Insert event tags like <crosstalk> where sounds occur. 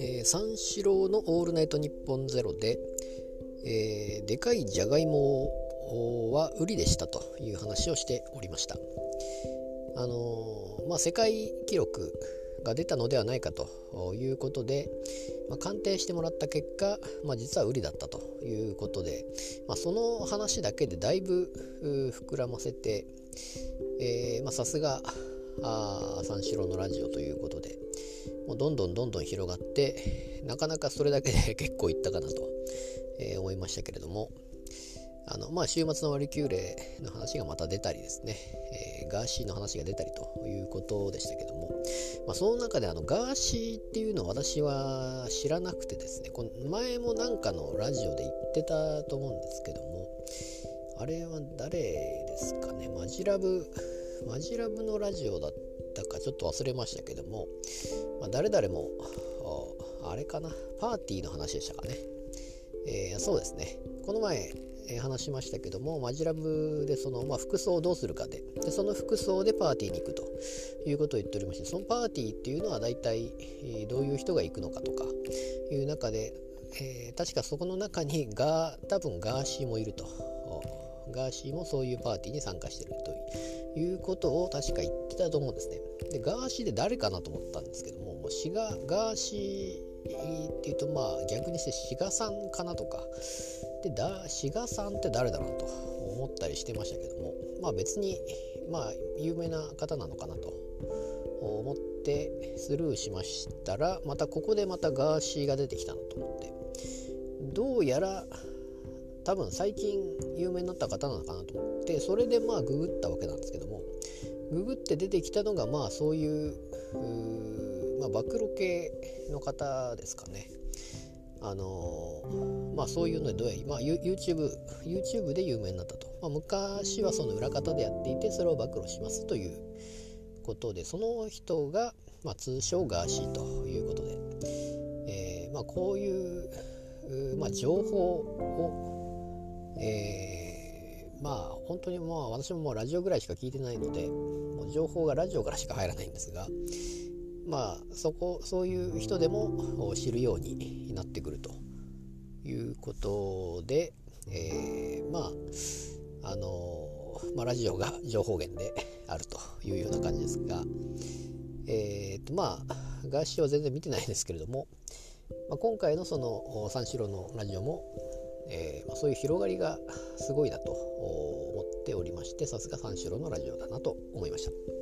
えー、三四郎の「オールナイトニッポンゼロで、えー、でかいじゃがいもは売りでしたという話をしておりました。あのー、まあ、世界記録が出たのではないかということで、まあ、鑑定してもらった結果、まあ、実は売りだったということで、まあ、その話だけでだいぶ膨らませてさすが三四郎のラジオということでもうどんどんどんどん広がってなかなかそれだけで <laughs> 結構いったかなと、えー、思いましたけれどもあのまあ週末の割り切れの話がまた出たりですね、えー、ガーシーの話が出たりということでしたけども、まあ、その中であのガーシーっていうのを私は知らなくてですねこの前もなんかのラジオで言ってたと思うんですけどもあれは誰ですかね？マジラブマジラブのラジオだったかちょっと忘れましたけども、まあ、誰々もあれかな？パーティーの話でしたかね、えー、そうですね。この前え、話しましたけどもマジラブでその、まあ、服装をどうするかで。でその服装でパーティーに行くと。いうことを言っておりましてそのパーティーっていうのは大体、え、どういう人が行くのかとか。いう中で、えー、確かそこの中にガー多分ガーシーもいると。ガーシーもそういうパーティーに参加してるという。ことを確か言ってたと思うんですね。でガーシーで誰かなと思ったんですけどももうシガガーシーっていうとまあ逆にして志賀さんかなとか。でだ志賀さんって誰だろうと思ったりしてましたけどもまあ別にまあ有名な方なのかなと思ってスルーしましたらまたここでまたガーシーが出てきたなと思って。どうやら多分最近有名になった方なのかなと思ってそれでまあググったわけなんですけどもググって出てきたのがまあそういうまあ、暴露系の方ですかね。あのまあそういうのでどうや、まあ、YouTube, YouTube で有名になったと、まあ、昔はその裏方でやっていてそれを暴露しますということでその人が、まあ、通称ガーシーということで、えーまあ、こういう、まあ、情報を、えー、まあ本当にまあ私ももうラジオぐらいしか聞いてないのでもう情報がラジオからしか入らないんですがまあそこそういう人でも知るようになってくるということで、えー、まああのまあ、ラジオが <laughs> 情報源であるというような感じですが、えーとまあ、ガーシーは全然見てないですけれども、まあ、今回のその三四郎のラジオも、えーまあ、そういう広がりがすごいなと思っておりましてさすが三四郎のラジオだなと思いました。